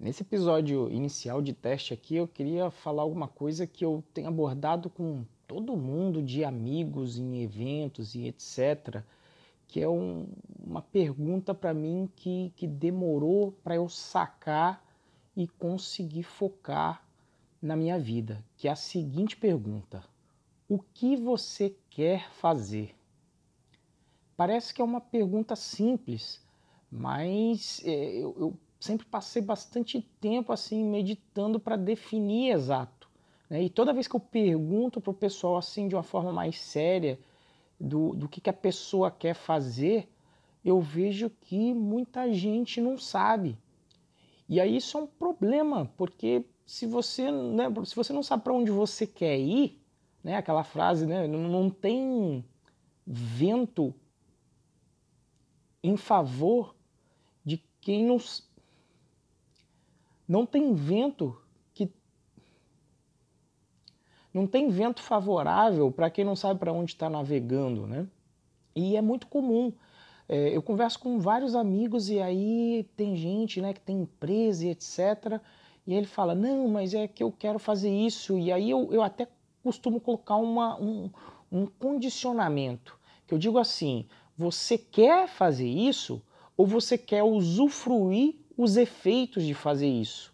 Nesse episódio inicial de teste aqui, eu queria falar alguma coisa que eu tenho abordado com todo mundo, de amigos, em eventos e etc., que é um, uma pergunta para mim que, que demorou para eu sacar e conseguir focar na minha vida, que é a seguinte pergunta: O que você quer fazer? Parece que é uma pergunta simples, mas é, eu, eu sempre passei bastante tempo assim meditando para definir exato. Né? E toda vez que eu pergunto para o pessoal assim de uma forma mais séria do, do que, que a pessoa quer fazer, eu vejo que muita gente não sabe. E aí isso é um problema, porque se você, né, se você não sabe para onde você quer ir, né, aquela frase, né, não tem vento em favor de quem nos não tem vento que não tem vento favorável para quem não sabe para onde está navegando, né? E é muito comum. É, eu converso com vários amigos e aí tem gente, né, que tem empresa e etc. E ele fala, não, mas é que eu quero fazer isso. E aí eu, eu até costumo colocar uma, um, um condicionamento. Que eu digo assim, você quer fazer isso ou você quer usufruir os efeitos de fazer isso.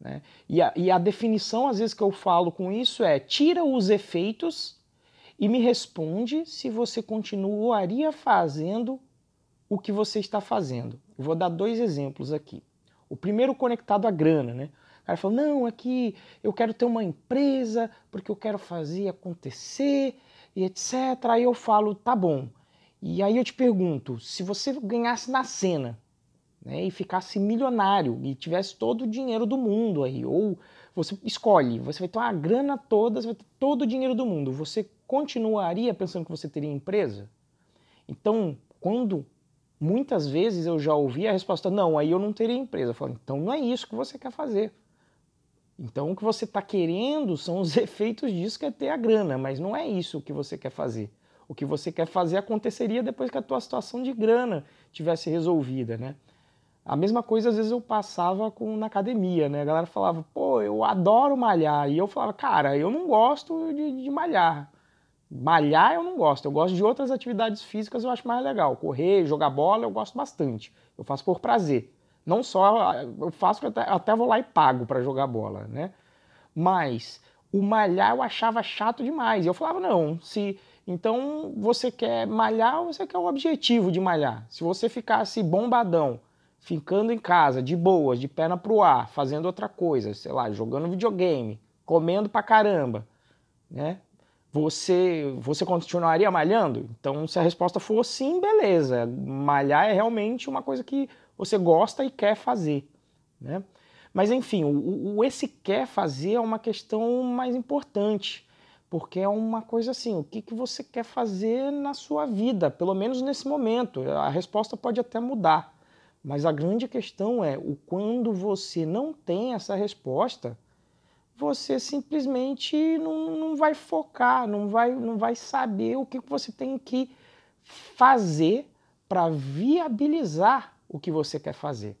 Né? E, a, e a definição, às vezes, que eu falo com isso é: tira os efeitos e me responde se você continuaria fazendo o que você está fazendo. Eu vou dar dois exemplos aqui. O primeiro conectado à grana, né? O cara falou: não, é que eu quero ter uma empresa porque eu quero fazer acontecer e etc. Aí eu falo: tá bom. E aí eu te pergunto: se você ganhasse na cena, né, e ficasse milionário e tivesse todo o dinheiro do mundo aí, ou você escolhe, você vai ter uma grana toda, você vai ter todo o dinheiro do mundo, você continuaria pensando que você teria empresa? Então, quando muitas vezes eu já ouvi a resposta, não, aí eu não teria empresa. Eu falo, então não é isso que você quer fazer. Então o que você está querendo são os efeitos disso que é ter a grana, mas não é isso que você quer fazer. O que você quer fazer aconteceria depois que a tua situação de grana tivesse resolvida, né? A mesma coisa às vezes eu passava com, na academia, né? A galera falava, pô, eu adoro malhar. E eu falava, cara, eu não gosto de, de malhar. Malhar eu não gosto, eu gosto de outras atividades físicas, eu acho mais legal. Correr, jogar bola, eu gosto bastante. Eu faço por prazer. Não só, eu faço até, até vou lá e pago para jogar bola, né? Mas o malhar eu achava chato demais. Eu falava, não, se então você quer malhar você quer o objetivo de malhar? Se você ficasse bombadão, ficando em casa, de boas, de perna pro ar, fazendo outra coisa, sei lá, jogando videogame, comendo pra caramba, né? Você, você continuaria malhando? Então, se a resposta for sim, beleza. Malhar é realmente uma coisa que você gosta e quer fazer, né? Mas enfim, o, o esse quer fazer é uma questão mais importante, porque é uma coisa assim, o que, que você quer fazer na sua vida, pelo menos nesse momento. A resposta pode até mudar. Mas a grande questão é o quando você não tem essa resposta, você simplesmente não, não vai focar, não vai, não vai saber o que você tem que fazer para viabilizar o que você quer fazer.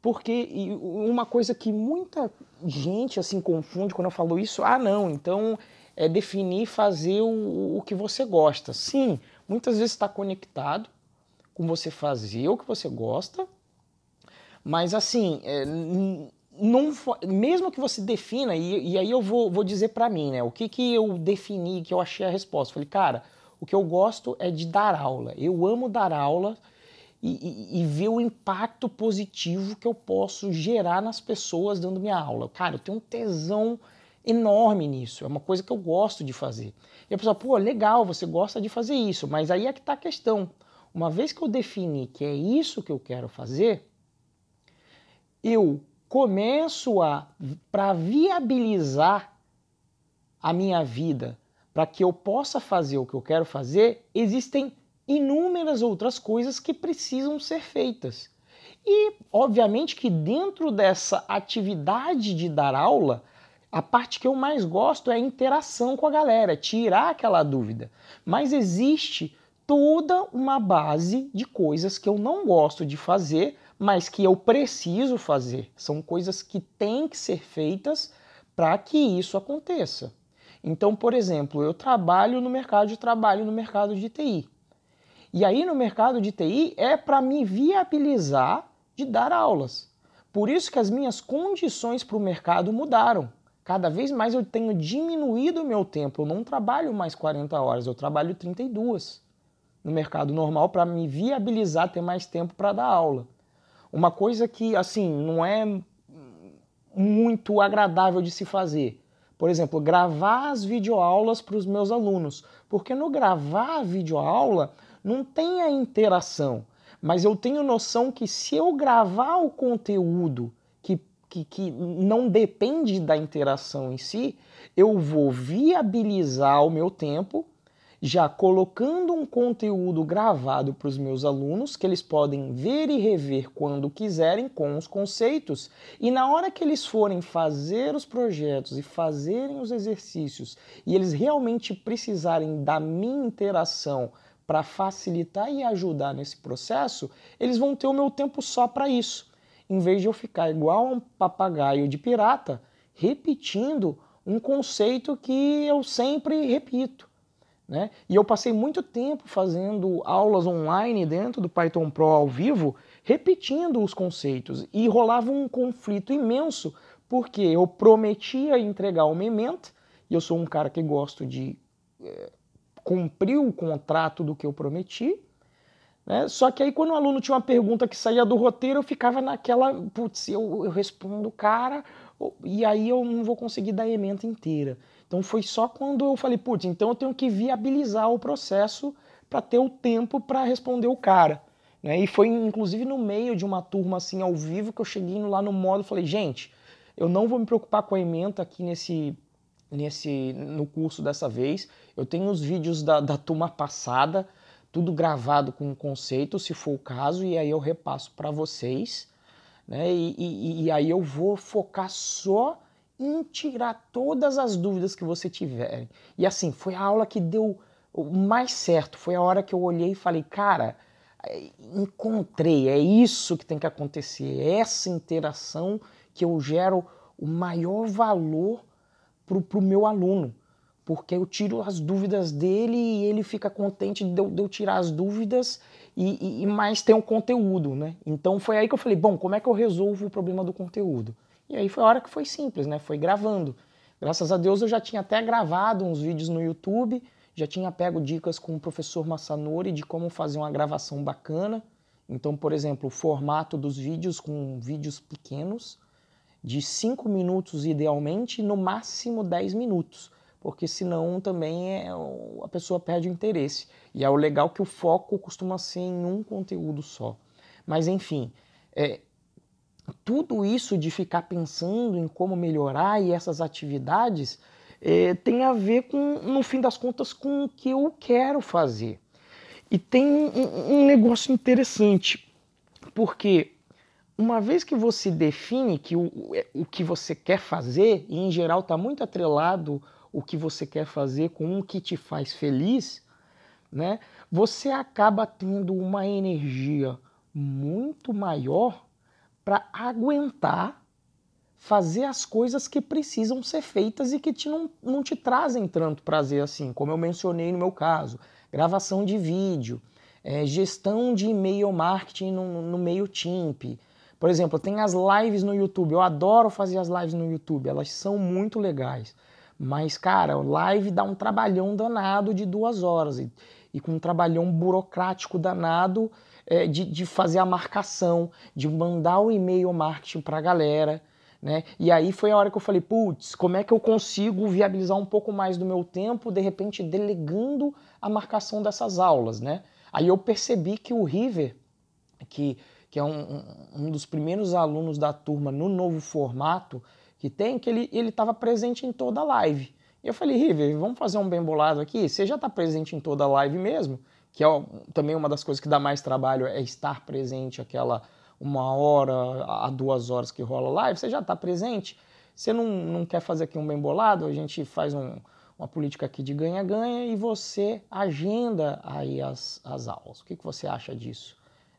Porque uma coisa que muita gente assim confunde quando eu falo isso, ah não, então é definir fazer o, o que você gosta. Sim, muitas vezes está conectado com você fazer o que você gosta, mas assim, é, não, mesmo que você defina, e, e aí eu vou, vou dizer para mim, né? O que, que eu defini, que eu achei a resposta? Falei, cara, o que eu gosto é de dar aula. Eu amo dar aula e, e, e, ver o impacto positivo que eu posso gerar nas pessoas dando minha aula. Cara, eu tenho um tesão enorme nisso. É uma coisa que eu gosto de fazer. E a pessoa, pô, legal, você gosta de fazer isso, mas aí é que está a questão. Uma vez que eu defini que é isso que eu quero fazer, eu começo a, para viabilizar a minha vida, para que eu possa fazer o que eu quero fazer, existem inúmeras outras coisas que precisam ser feitas. E, obviamente, que dentro dessa atividade de dar aula, a parte que eu mais gosto é a interação com a galera, é tirar aquela dúvida. Mas existe toda uma base de coisas que eu não gosto de fazer, mas que eu preciso fazer. São coisas que têm que ser feitas para que isso aconteça. Então, por exemplo, eu trabalho no mercado de trabalho no mercado de TI. E aí no mercado de TI é para me viabilizar de dar aulas. Por isso que as minhas condições para o mercado mudaram. Cada vez mais eu tenho diminuído o meu tempo. Eu não trabalho mais 40 horas, eu trabalho 32 no mercado normal para me viabilizar ter mais tempo para dar aula. Uma coisa que, assim, não é muito agradável de se fazer. Por exemplo, gravar as videoaulas para os meus alunos. Porque no gravar a videoaula não tem a interação. Mas eu tenho noção que se eu gravar o conteúdo que, que, que não depende da interação em si, eu vou viabilizar o meu tempo já colocando um conteúdo gravado para os meus alunos que eles podem ver e rever quando quiserem com os conceitos, e na hora que eles forem fazer os projetos e fazerem os exercícios e eles realmente precisarem da minha interação para facilitar e ajudar nesse processo, eles vão ter o meu tempo só para isso, em vez de eu ficar igual um papagaio de pirata repetindo um conceito que eu sempre repito. Né? E eu passei muito tempo fazendo aulas online dentro do Python Pro ao vivo, repetindo os conceitos. E rolava um conflito imenso, porque eu prometia entregar o memento, e eu sou um cara que gosto de é, cumprir o contrato do que eu prometi. Né? Só que aí, quando o aluno tinha uma pergunta que saía do roteiro, eu ficava naquela, putz, eu, eu respondo o cara, e aí eu não vou conseguir dar a ementa inteira. Então foi só quando eu falei, putz, então eu tenho que viabilizar o processo para ter o tempo para responder o cara. Né? E foi inclusive no meio de uma turma assim ao vivo que eu cheguei lá no modo e falei, gente, eu não vou me preocupar com a ementa aqui nesse, nesse no curso dessa vez. Eu tenho os vídeos da, da turma passada, tudo gravado com conceito, se for o caso, e aí eu repasso para vocês. Né? E, e, e aí eu vou focar só em tirar todas as dúvidas que você tiver. E assim, foi a aula que deu o mais certo. Foi a hora que eu olhei e falei, cara, é, encontrei, é isso que tem que acontecer, é essa interação que eu gero o maior valor para o meu aluno. Porque eu tiro as dúvidas dele e ele fica contente de eu, de eu tirar as dúvidas e, e, mais tem o conteúdo, né? Então foi aí que eu falei, bom, como é que eu resolvo o problema do conteúdo? E aí foi a hora que foi simples, né? Foi gravando. Graças a Deus eu já tinha até gravado uns vídeos no YouTube, já tinha pego dicas com o professor Massanori de como fazer uma gravação bacana. Então, por exemplo, o formato dos vídeos com vídeos pequenos, de 5 minutos idealmente, no máximo 10 minutos, porque senão também é, a pessoa perde o interesse. E é o legal que o foco costuma ser em um conteúdo só. Mas enfim, é, tudo isso de ficar pensando em como melhorar e essas atividades é, tem a ver com, no fim das contas, com o que eu quero fazer. E tem um, um negócio interessante, porque uma vez que você define que o, o que você quer fazer, e em geral está muito atrelado o que você quer fazer com o que te faz feliz, né, você acaba tendo uma energia muito maior para aguentar fazer as coisas que precisam ser feitas e que te não, não te trazem tanto prazer assim, como eu mencionei no meu caso, gravação de vídeo, é, gestão de e-mail marketing no, no meio TIMP. Por exemplo, tem as lives no YouTube, eu adoro fazer as lives no YouTube, elas são muito legais. Mas, cara, live dá um trabalhão danado de duas horas. E com um trabalhão burocrático danado, é, de, de fazer a marcação, de mandar o e-mail marketing para a galera. Né? E aí foi a hora que eu falei, putz, como é que eu consigo viabilizar um pouco mais do meu tempo, de repente delegando a marcação dessas aulas, né? Aí eu percebi que o River, que, que é um, um dos primeiros alunos da turma no novo formato que tem, que ele estava presente em toda a live. E eu falei, River, vamos fazer um bem bolado aqui? Você já está presente em toda a live mesmo? que é também uma das coisas que dá mais trabalho é estar presente aquela uma hora a duas horas que rola live, você já está presente. Você não, não quer fazer aqui um bem bolado, a gente faz um, uma política aqui de ganha-ganha e você agenda aí as, as aulas. O que, que você acha disso?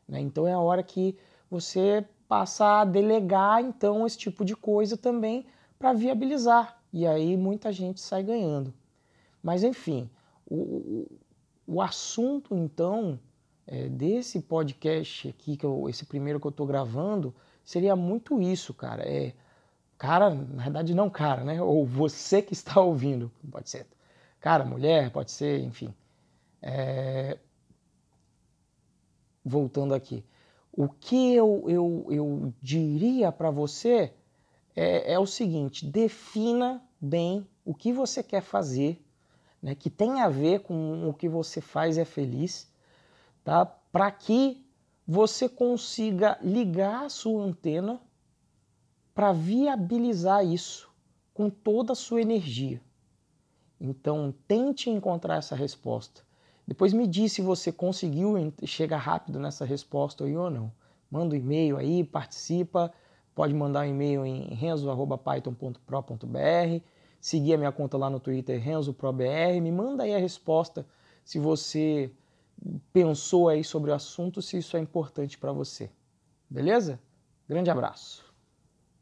Né? Então é a hora que você passa a delegar então esse tipo de coisa também para viabilizar. E aí muita gente sai ganhando. Mas enfim, o, o assunto então é, desse podcast aqui, que eu, esse primeiro que eu estou gravando, seria muito isso, cara. É, cara, na verdade não cara, né? Ou você que está ouvindo, pode ser cara, mulher, pode ser, enfim. É... Voltando aqui. O que eu, eu, eu diria para você é, é o seguinte: defina bem o que você quer fazer, né, que tem a ver com o que você faz é feliz, tá? Para que você consiga ligar a sua antena para viabilizar isso com toda a sua energia. Então, tente encontrar essa resposta. Depois me diz se você conseguiu chegar rápido nessa resposta aí ou não. Manda um e-mail aí, participa. Pode mandar um e-mail em renzo.python.pro.br. Seguir a minha conta lá no Twitter, RenzoProBR. Me manda aí a resposta se você pensou aí sobre o assunto, se isso é importante para você. Beleza? Grande abraço.